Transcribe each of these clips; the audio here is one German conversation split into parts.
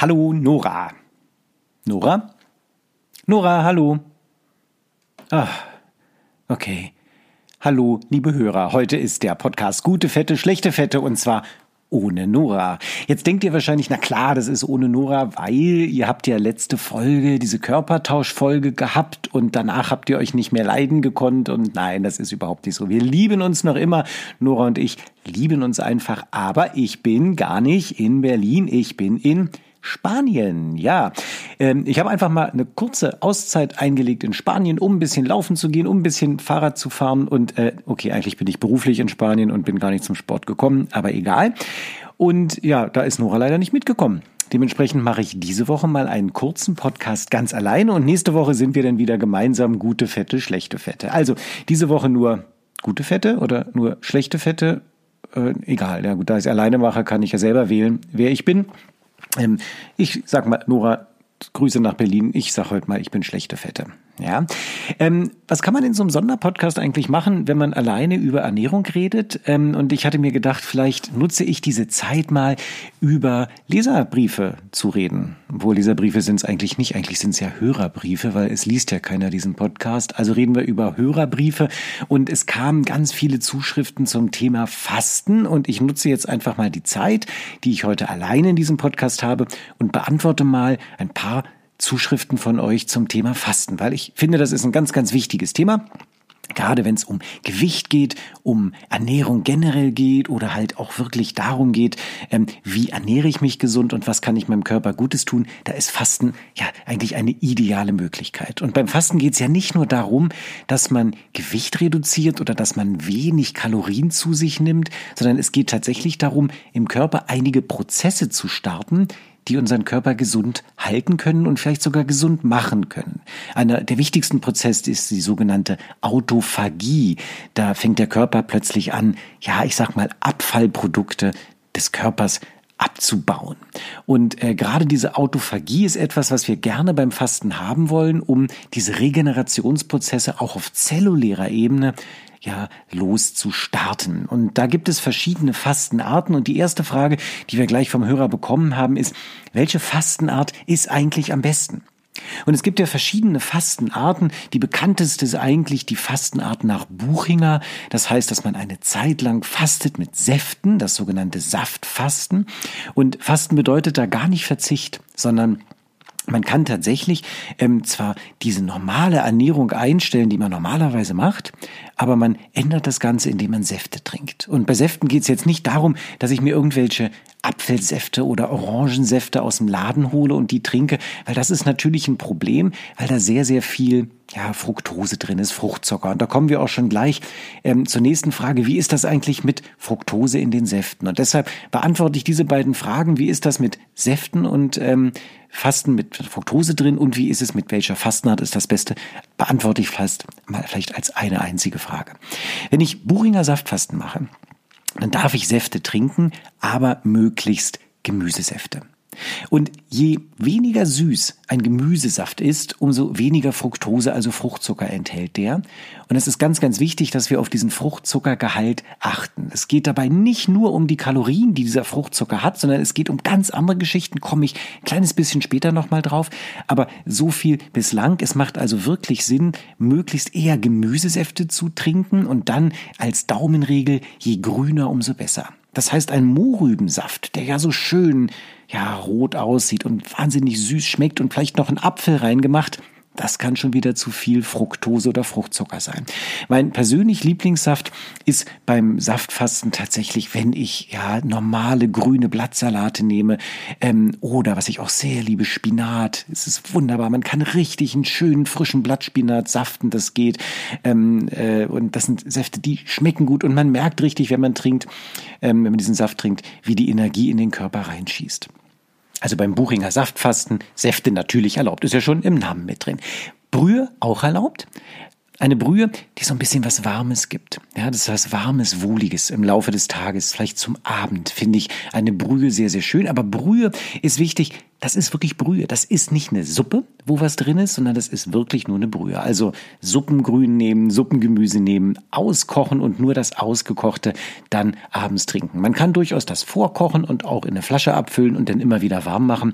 Hallo Nora. Nora? Nora, hallo. Ah, okay. Hallo, liebe Hörer. Heute ist der Podcast Gute Fette, schlechte Fette und zwar ohne Nora. Jetzt denkt ihr wahrscheinlich, na klar, das ist ohne Nora, weil ihr habt ja letzte Folge, diese Körpertauschfolge gehabt und danach habt ihr euch nicht mehr leiden gekonnt und nein, das ist überhaupt nicht so. Wir lieben uns noch immer. Nora und ich lieben uns einfach, aber ich bin gar nicht in Berlin, ich bin in Spanien, ja. Ähm, ich habe einfach mal eine kurze Auszeit eingelegt in Spanien, um ein bisschen laufen zu gehen, um ein bisschen Fahrrad zu fahren. Und äh, okay, eigentlich bin ich beruflich in Spanien und bin gar nicht zum Sport gekommen, aber egal. Und ja, da ist Nora leider nicht mitgekommen. Dementsprechend mache ich diese Woche mal einen kurzen Podcast ganz alleine und nächste Woche sind wir dann wieder gemeinsam gute Fette, schlechte Fette. Also diese Woche nur gute Fette oder nur schlechte Fette. Äh, egal, ja gut, da ich es alleine mache, kann ich ja selber wählen, wer ich bin. Ähm, ich sag mal, Nora, Grüße nach Berlin. Ich sag heute mal, ich bin schlechte Fette. Ja. Ähm, was kann man in so einem Sonderpodcast eigentlich machen, wenn man alleine über Ernährung redet? Ähm, und ich hatte mir gedacht, vielleicht nutze ich diese Zeit mal über Leserbriefe zu reden. Obwohl Leserbriefe sind es eigentlich nicht, eigentlich sind es ja Hörerbriefe, weil es liest ja keiner diesen Podcast. Also reden wir über Hörerbriefe und es kamen ganz viele Zuschriften zum Thema Fasten und ich nutze jetzt einfach mal die Zeit, die ich heute alleine in diesem Podcast habe und beantworte mal ein paar Zuschriften von euch zum Thema Fasten, weil ich finde, das ist ein ganz, ganz wichtiges Thema. Gerade wenn es um Gewicht geht, um Ernährung generell geht oder halt auch wirklich darum geht, ähm, wie ernähre ich mich gesund und was kann ich meinem Körper Gutes tun, da ist Fasten ja eigentlich eine ideale Möglichkeit. Und beim Fasten geht es ja nicht nur darum, dass man Gewicht reduziert oder dass man wenig Kalorien zu sich nimmt, sondern es geht tatsächlich darum, im Körper einige Prozesse zu starten, die unseren Körper gesund halten können und vielleicht sogar gesund machen können. Einer der wichtigsten Prozesse ist die sogenannte Autophagie. Da fängt der Körper plötzlich an, ja, ich sag mal, Abfallprodukte des Körpers abzubauen. Und äh, gerade diese Autophagie ist etwas, was wir gerne beim Fasten haben wollen, um diese Regenerationsprozesse auch auf zellulärer Ebene ja loszustarten. Und da gibt es verschiedene Fastenarten. Und die erste Frage, die wir gleich vom Hörer bekommen haben, ist, welche Fastenart ist eigentlich am besten? Und es gibt ja verschiedene Fastenarten. Die bekannteste ist eigentlich die Fastenart nach Buchinger. Das heißt, dass man eine Zeit lang fastet mit Säften, das sogenannte Saftfasten. Und Fasten bedeutet da gar nicht Verzicht, sondern man kann tatsächlich ähm, zwar diese normale Ernährung einstellen, die man normalerweise macht, aber man ändert das Ganze, indem man Säfte trinkt. Und bei Säften geht es jetzt nicht darum, dass ich mir irgendwelche Apfelsäfte oder Orangensäfte aus dem Laden hole und die trinke, weil das ist natürlich ein Problem, weil da sehr, sehr viel ja, Fructose drin ist, Fruchtzucker. Und da kommen wir auch schon gleich ähm, zur nächsten Frage. Wie ist das eigentlich mit Fructose in den Säften? Und deshalb beantworte ich diese beiden Fragen. Wie ist das mit Säften und ähm, Fasten mit Fructose drin und wie ist es mit welcher Fastenart ist das Beste? Beantworte ich fast mal vielleicht als eine einzige Frage. Wenn ich Buchinger Saftfasten mache, dann darf ich Säfte trinken, aber möglichst Gemüsesäfte. Und je weniger süß ein Gemüsesaft ist, umso weniger Fructose, also Fruchtzucker enthält der. Und es ist ganz, ganz wichtig, dass wir auf diesen Fruchtzuckergehalt achten. Es geht dabei nicht nur um die Kalorien, die dieser Fruchtzucker hat, sondern es geht um ganz andere Geschichten, komme ich ein kleines bisschen später nochmal drauf. Aber so viel bislang. Es macht also wirklich Sinn, möglichst eher Gemüsesäfte zu trinken und dann als Daumenregel, je grüner, umso besser. Das heißt, ein Mohrrübensaft, der ja so schön, ja, rot aussieht und wahnsinnig süß schmeckt und vielleicht noch ein Apfel reingemacht, das kann schon wieder zu viel Fructose oder Fruchtzucker sein. Mein persönlich Lieblingssaft ist beim Saftfasten tatsächlich, wenn ich ja normale grüne Blattsalate nehme ähm, oder was ich auch sehr liebe, Spinat. Es ist wunderbar. Man kann richtig einen schönen frischen Blattspinat saften, das geht. Ähm, äh, und das sind Säfte, die schmecken gut und man merkt richtig, wenn man trinkt, ähm, wenn man diesen Saft trinkt, wie die Energie in den Körper reinschießt. Also beim Buchinger Saftfasten, Säfte natürlich erlaubt, ist ja schon im Namen mit drin. Brühe auch erlaubt. Eine Brühe, die so ein bisschen was Warmes gibt. Ja, das ist was Warmes, Wohliges im Laufe des Tages. Vielleicht zum Abend finde ich eine Brühe sehr, sehr schön. Aber Brühe ist wichtig. Das ist wirklich Brühe. Das ist nicht eine Suppe, wo was drin ist, sondern das ist wirklich nur eine Brühe. Also Suppengrün nehmen, Suppengemüse nehmen, auskochen und nur das Ausgekochte dann abends trinken. Man kann durchaus das vorkochen und auch in eine Flasche abfüllen und dann immer wieder warm machen.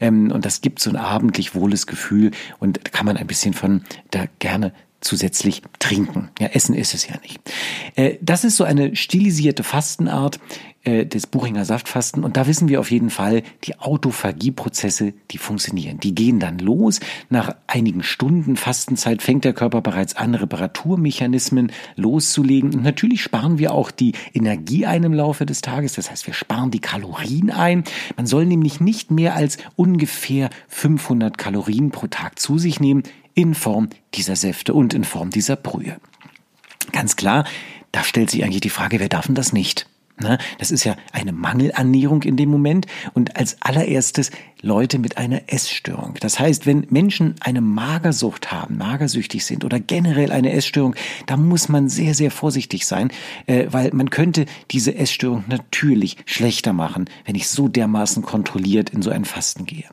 Ähm, und das gibt so ein abendlich wohles Gefühl und da kann man ein bisschen von da gerne zusätzlich trinken. Ja, Essen ist es ja nicht. Äh, das ist so eine stilisierte Fastenart äh, des Buchinger Saftfasten und da wissen wir auf jeden Fall, die Autophagieprozesse, die funktionieren. Die gehen dann los. Nach einigen Stunden Fastenzeit fängt der Körper bereits an, Reparaturmechanismen loszulegen. Und natürlich sparen wir auch die Energie ein im Laufe des Tages. Das heißt, wir sparen die Kalorien ein. Man soll nämlich nicht mehr als ungefähr 500 Kalorien pro Tag zu sich nehmen in Form dieser Säfte und in Form dieser Brühe. Ganz klar, da stellt sich eigentlich die Frage, wer darf denn das nicht? Ne? Das ist ja eine Mangelernährung in dem Moment und als allererstes Leute mit einer Essstörung. Das heißt, wenn Menschen eine Magersucht haben, magersüchtig sind oder generell eine Essstörung, da muss man sehr, sehr vorsichtig sein, äh, weil man könnte diese Essstörung natürlich schlechter machen, wenn ich so dermaßen kontrolliert in so ein Fasten gehe.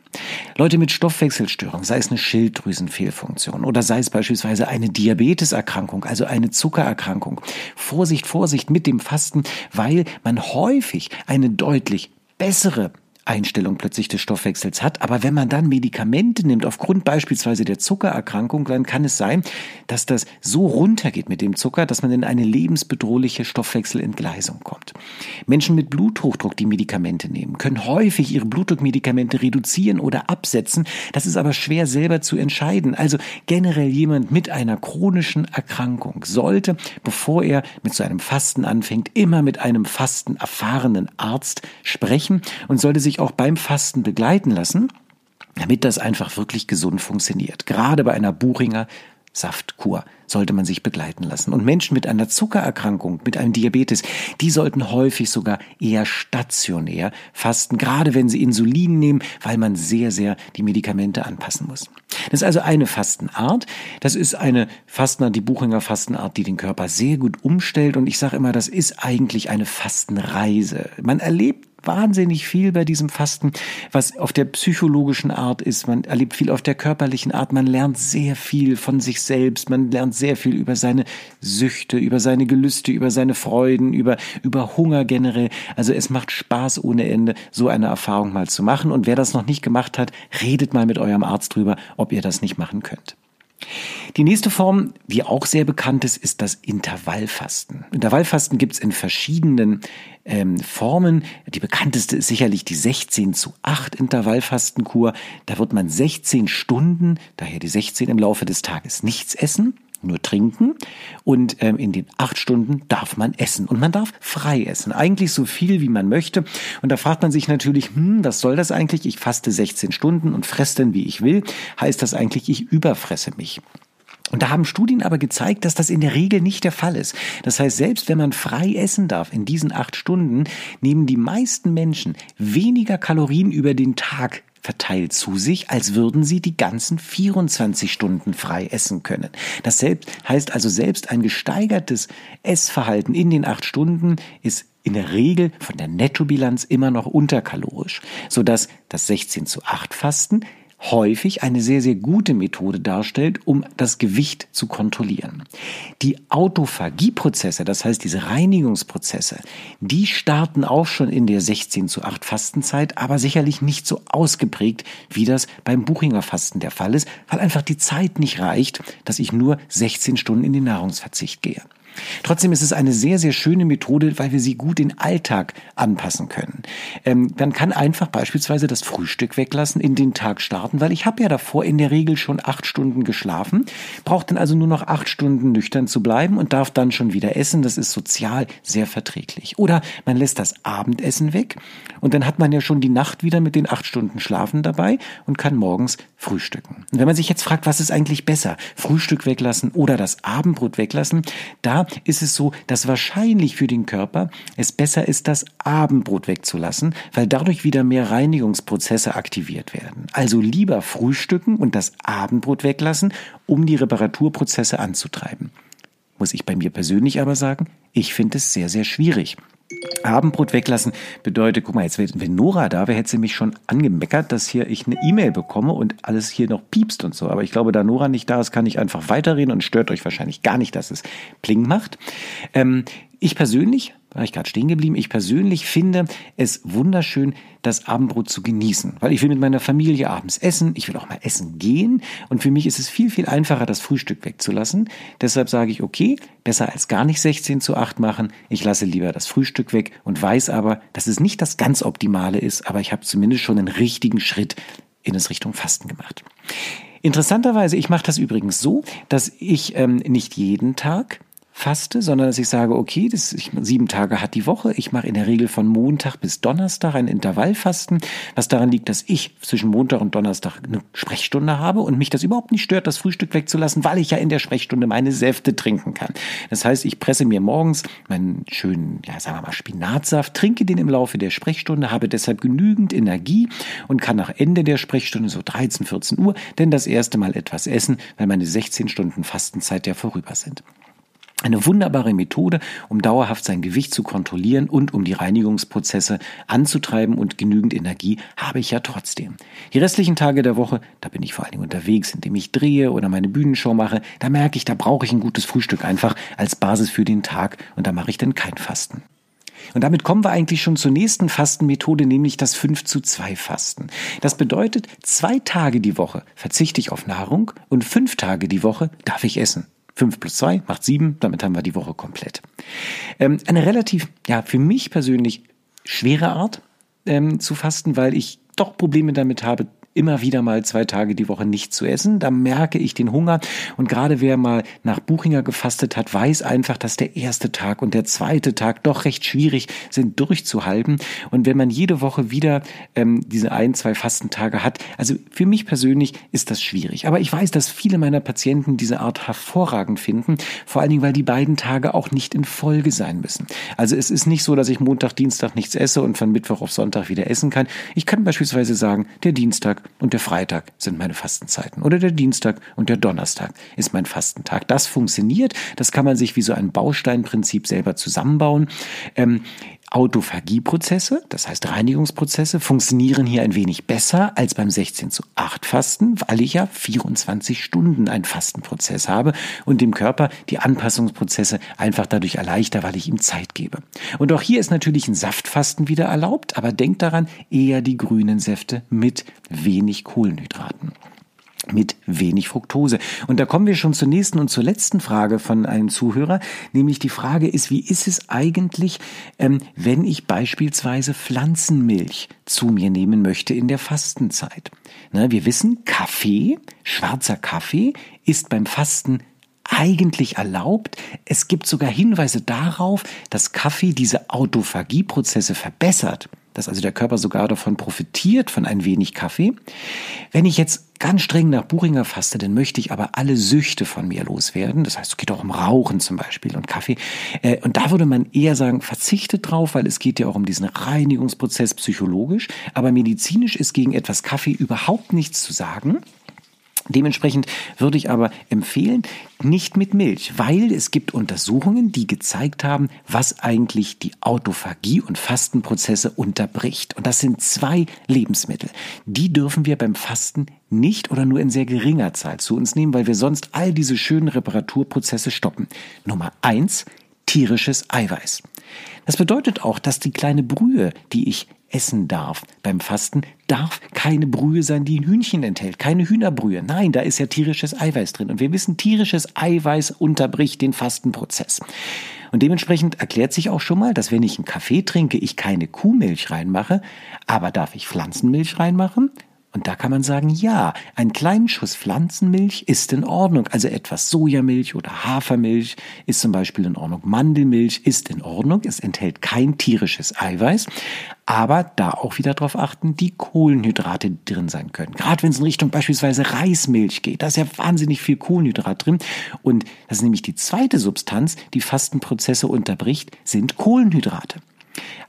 Leute mit Stoffwechselstörung, sei es eine Schilddrüsenfehlfunktion oder sei es beispielsweise eine Diabeteserkrankung, also eine Zuckererkrankung. Vorsicht, Vorsicht mit dem Fasten, weil man häufig eine deutlich bessere Einstellung plötzlich des Stoffwechsels hat. Aber wenn man dann Medikamente nimmt, aufgrund beispielsweise der Zuckererkrankung, dann kann es sein, dass das so runtergeht mit dem Zucker, dass man in eine lebensbedrohliche Stoffwechselentgleisung kommt. Menschen mit Bluthochdruck, die Medikamente nehmen, können häufig ihre Blutdruckmedikamente reduzieren oder absetzen. Das ist aber schwer selber zu entscheiden. Also generell jemand mit einer chronischen Erkrankung sollte, bevor er mit so einem Fasten anfängt, immer mit einem Fasten erfahrenen Arzt sprechen und sollte sich sich auch beim Fasten begleiten lassen, damit das einfach wirklich gesund funktioniert. Gerade bei einer Buchinger Saftkur sollte man sich begleiten lassen. Und Menschen mit einer Zuckererkrankung, mit einem Diabetes, die sollten häufig sogar eher stationär fasten, gerade wenn sie Insulin nehmen, weil man sehr, sehr die Medikamente anpassen muss. Das ist also eine Fastenart. Das ist eine Fastenart, die Buchinger Fastenart, die den Körper sehr gut umstellt. Und ich sage immer, das ist eigentlich eine Fastenreise. Man erlebt wahnsinnig viel bei diesem Fasten, was auf der psychologischen Art ist. Man erlebt viel auf der körperlichen Art. Man lernt sehr viel von sich selbst. Man lernt sehr viel über seine Süchte, über seine Gelüste, über seine Freuden, über, über Hunger generell. Also es macht Spaß ohne Ende, so eine Erfahrung mal zu machen. Und wer das noch nicht gemacht hat, redet mal mit eurem Arzt drüber, ob ihr das nicht machen könnt. Die nächste Form, die auch sehr bekannt ist, ist das Intervallfasten. Intervallfasten gibt es in verschiedenen ähm, Formen. Die bekannteste ist sicherlich die 16 zu 8 Intervallfastenkur. Da wird man 16 Stunden, daher die 16 im Laufe des Tages, nichts essen nur trinken und ähm, in den acht Stunden darf man essen und man darf frei essen, eigentlich so viel wie man möchte und da fragt man sich natürlich, hm, was soll das eigentlich? Ich faste 16 Stunden und fresse dann wie ich will, heißt das eigentlich, ich überfresse mich. Und da haben Studien aber gezeigt, dass das in der Regel nicht der Fall ist. Das heißt, selbst wenn man frei essen darf in diesen acht Stunden, nehmen die meisten Menschen weniger Kalorien über den Tag verteilt zu sich, als würden sie die ganzen 24 Stunden frei essen können. Das selbst heißt also selbst ein gesteigertes Essverhalten in den acht Stunden ist in der Regel von der Nettobilanz immer noch unterkalorisch, sodass das 16 zu 8 Fasten häufig eine sehr, sehr gute Methode darstellt, um das Gewicht zu kontrollieren. Die Autophagieprozesse, das heißt diese Reinigungsprozesse, die starten auch schon in der 16 zu 8 Fastenzeit, aber sicherlich nicht so ausgeprägt, wie das beim Buchinger Fasten der Fall ist, weil einfach die Zeit nicht reicht, dass ich nur 16 Stunden in den Nahrungsverzicht gehe. Trotzdem ist es eine sehr, sehr schöne Methode, weil wir sie gut in Alltag anpassen können. Ähm, man kann einfach beispielsweise das Frühstück weglassen, in den Tag starten, weil ich habe ja davor in der Regel schon acht Stunden geschlafen, braucht dann also nur noch acht Stunden nüchtern zu bleiben und darf dann schon wieder essen. Das ist sozial sehr verträglich. Oder man lässt das Abendessen weg und dann hat man ja schon die Nacht wieder mit den acht Stunden Schlafen dabei und kann morgens frühstücken. Und wenn man sich jetzt fragt, was ist eigentlich besser, Frühstück weglassen oder das Abendbrot weglassen, da ist es so, dass wahrscheinlich für den Körper es besser ist, das Abendbrot wegzulassen, weil dadurch wieder mehr Reinigungsprozesse aktiviert werden. Also lieber frühstücken und das Abendbrot weglassen, um die Reparaturprozesse anzutreiben. Muss ich bei mir persönlich aber sagen, ich finde es sehr, sehr schwierig. Abendbrot weglassen bedeutet, guck mal, jetzt wenn Nora da wäre, hätte sie mich schon angemeckert, dass hier ich eine E-Mail bekomme und alles hier noch piepst und so. Aber ich glaube, da Nora nicht da ist, kann ich einfach weiterreden und stört euch wahrscheinlich gar nicht, dass es Pling macht. Ähm, ich persönlich war ich gerade stehen geblieben. Ich persönlich finde es wunderschön, das Abendbrot zu genießen, weil ich will mit meiner Familie abends essen, ich will auch mal essen gehen und für mich ist es viel, viel einfacher, das Frühstück wegzulassen. Deshalb sage ich, okay, besser als gar nicht 16 zu 8 machen, ich lasse lieber das Frühstück weg und weiß aber, dass es nicht das ganz Optimale ist, aber ich habe zumindest schon einen richtigen Schritt in es Richtung Fasten gemacht. Interessanterweise, ich mache das übrigens so, dass ich ähm, nicht jeden Tag faste, sondern dass ich sage, okay, das, ich, sieben Tage hat die Woche. Ich mache in der Regel von Montag bis Donnerstag ein Intervallfasten, was daran liegt, dass ich zwischen Montag und Donnerstag eine Sprechstunde habe und mich das überhaupt nicht stört, das Frühstück wegzulassen, weil ich ja in der Sprechstunde meine Säfte trinken kann. Das heißt, ich presse mir morgens meinen schönen, ja, sagen wir mal, Spinatsaft, trinke den im Laufe der Sprechstunde, habe deshalb genügend Energie und kann nach Ende der Sprechstunde, so 13, 14 Uhr, denn das erste Mal etwas essen, weil meine 16 Stunden Fastenzeit ja vorüber sind. Eine wunderbare Methode, um dauerhaft sein Gewicht zu kontrollieren und um die Reinigungsprozesse anzutreiben und genügend Energie habe ich ja trotzdem. Die restlichen Tage der Woche, da bin ich vor allen Dingen unterwegs, indem ich drehe oder meine Bühnenshow mache, da merke ich, da brauche ich ein gutes Frühstück einfach als Basis für den Tag und da mache ich dann kein Fasten. Und damit kommen wir eigentlich schon zur nächsten Fastenmethode, nämlich das 5 zu 2 Fasten. Das bedeutet, zwei Tage die Woche verzichte ich auf Nahrung und fünf Tage die Woche darf ich essen. 5 plus 2 macht 7, damit haben wir die Woche komplett. Ähm, eine relativ, ja, für mich persönlich schwere Art ähm, zu fasten, weil ich doch Probleme damit habe, immer wieder mal zwei Tage die Woche nicht zu essen. Da merke ich den Hunger. Und gerade wer mal nach Buchinger gefastet hat, weiß einfach, dass der erste Tag und der zweite Tag doch recht schwierig sind durchzuhalten. Und wenn man jede Woche wieder ähm, diese ein, zwei Fastentage hat, also für mich persönlich ist das schwierig. Aber ich weiß, dass viele meiner Patienten diese Art hervorragend finden. Vor allen Dingen, weil die beiden Tage auch nicht in Folge sein müssen. Also es ist nicht so, dass ich Montag, Dienstag nichts esse und von Mittwoch auf Sonntag wieder essen kann. Ich kann beispielsweise sagen, der Dienstag und der Freitag sind meine Fastenzeiten. Oder der Dienstag und der Donnerstag ist mein Fastentag. Das funktioniert. Das kann man sich wie so ein Bausteinprinzip selber zusammenbauen. Ähm, Autophagieprozesse, das heißt Reinigungsprozesse, funktionieren hier ein wenig besser als beim 16 zu 8 Fasten, weil ich ja 24 Stunden einen Fastenprozess habe und dem Körper die Anpassungsprozesse einfach dadurch erleichter, weil ich ihm Zeit gebe. Und auch hier ist natürlich ein Saftfasten wieder erlaubt, aber denkt daran, eher die grünen Säfte mit wenig Kohlenhydraten mit wenig Fructose. Und da kommen wir schon zur nächsten und zur letzten Frage von einem Zuhörer, nämlich die Frage ist, wie ist es eigentlich, ähm, wenn ich beispielsweise Pflanzenmilch zu mir nehmen möchte in der Fastenzeit? Na, wir wissen, Kaffee, schwarzer Kaffee, ist beim Fasten eigentlich erlaubt. Es gibt sogar Hinweise darauf, dass Kaffee diese Autophagieprozesse verbessert dass also der Körper sogar davon profitiert, von ein wenig Kaffee. Wenn ich jetzt ganz streng nach Buchinger faste, dann möchte ich aber alle Süchte von mir loswerden. Das heißt, es geht auch um Rauchen zum Beispiel und Kaffee. Äh, und da würde man eher sagen, verzichtet drauf, weil es geht ja auch um diesen Reinigungsprozess psychologisch. Aber medizinisch ist gegen etwas Kaffee überhaupt nichts zu sagen. Dementsprechend würde ich aber empfehlen, nicht mit Milch, weil es gibt Untersuchungen, die gezeigt haben, was eigentlich die Autophagie und Fastenprozesse unterbricht. Und das sind zwei Lebensmittel. Die dürfen wir beim Fasten nicht oder nur in sehr geringer Zahl zu uns nehmen, weil wir sonst all diese schönen Reparaturprozesse stoppen. Nummer eins, tierisches Eiweiß. Das bedeutet auch, dass die kleine Brühe, die ich essen darf beim Fasten, darf keine Brühe sein, die ein Hühnchen enthält. Keine Hühnerbrühe. Nein, da ist ja tierisches Eiweiß drin. Und wir wissen, tierisches Eiweiß unterbricht den Fastenprozess. Und dementsprechend erklärt sich auch schon mal, dass wenn ich einen Kaffee trinke, ich keine Kuhmilch reinmache, aber darf ich Pflanzenmilch reinmachen? Und da kann man sagen, ja, ein kleinen Schuss Pflanzenmilch ist in Ordnung. Also etwas Sojamilch oder Hafermilch ist zum Beispiel in Ordnung. Mandelmilch ist in Ordnung. Es enthält kein tierisches Eiweiß. Aber da auch wieder darauf achten, die Kohlenhydrate drin sein können. Gerade wenn es in Richtung beispielsweise Reismilch geht, da ist ja wahnsinnig viel Kohlenhydrat drin. Und das ist nämlich die zweite Substanz, die Fastenprozesse unterbricht, sind Kohlenhydrate.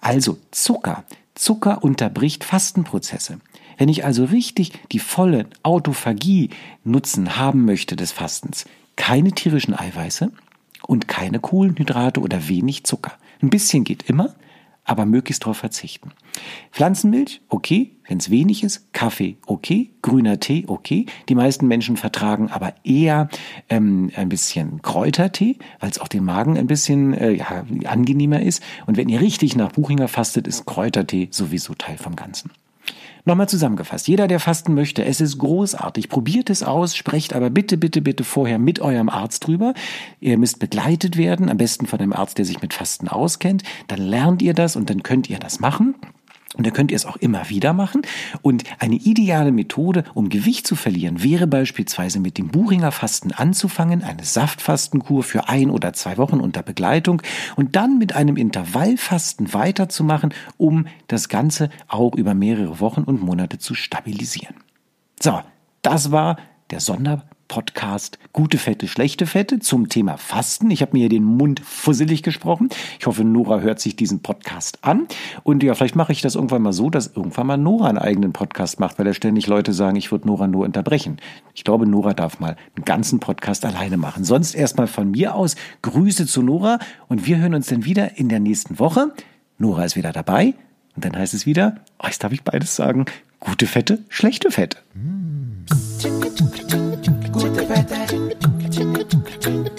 Also Zucker. Zucker unterbricht Fastenprozesse. Wenn ich also richtig die volle Autophagie Nutzen haben möchte des Fastens, keine tierischen Eiweiße und keine Kohlenhydrate oder wenig Zucker. Ein bisschen geht immer, aber möglichst darauf verzichten. Pflanzenmilch, okay, wenn es wenig ist. Kaffee, okay. Grüner Tee, okay. Die meisten Menschen vertragen aber eher ähm, ein bisschen Kräutertee, weil es auch den Magen ein bisschen äh, ja, angenehmer ist. Und wenn ihr richtig nach Buchinger fastet, ist Kräutertee sowieso Teil vom Ganzen. Nochmal zusammengefasst, jeder, der fasten möchte, es ist großartig. Probiert es aus, sprecht aber bitte, bitte, bitte vorher mit eurem Arzt drüber. Ihr müsst begleitet werden, am besten von einem Arzt, der sich mit Fasten auskennt. Dann lernt ihr das und dann könnt ihr das machen. Und da könnt ihr es auch immer wieder machen. Und eine ideale Methode, um Gewicht zu verlieren, wäre beispielsweise mit dem Buchinger Fasten anzufangen, eine Saftfastenkur für ein oder zwei Wochen unter Begleitung und dann mit einem Intervallfasten weiterzumachen, um das Ganze auch über mehrere Wochen und Monate zu stabilisieren. So, das war der Sonder Podcast Gute Fette, schlechte Fette zum Thema Fasten. Ich habe mir den Mund fusselig gesprochen. Ich hoffe, Nora hört sich diesen Podcast an. Und ja, vielleicht mache ich das irgendwann mal so, dass irgendwann mal Nora einen eigenen Podcast macht, weil da ständig Leute sagen, ich würde Nora nur unterbrechen. Ich glaube, Nora darf mal einen ganzen Podcast alleine machen. Sonst erstmal von mir aus Grüße zu Nora und wir hören uns dann wieder in der nächsten Woche. Nora ist wieder dabei und dann heißt es wieder, oh, jetzt darf ich beides sagen, gute Fette, schlechte Fette. Mm. Schlechte Wetter,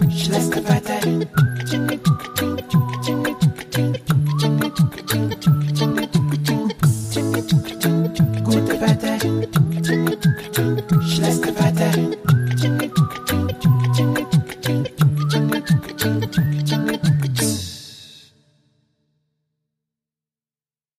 schlechte Wetter.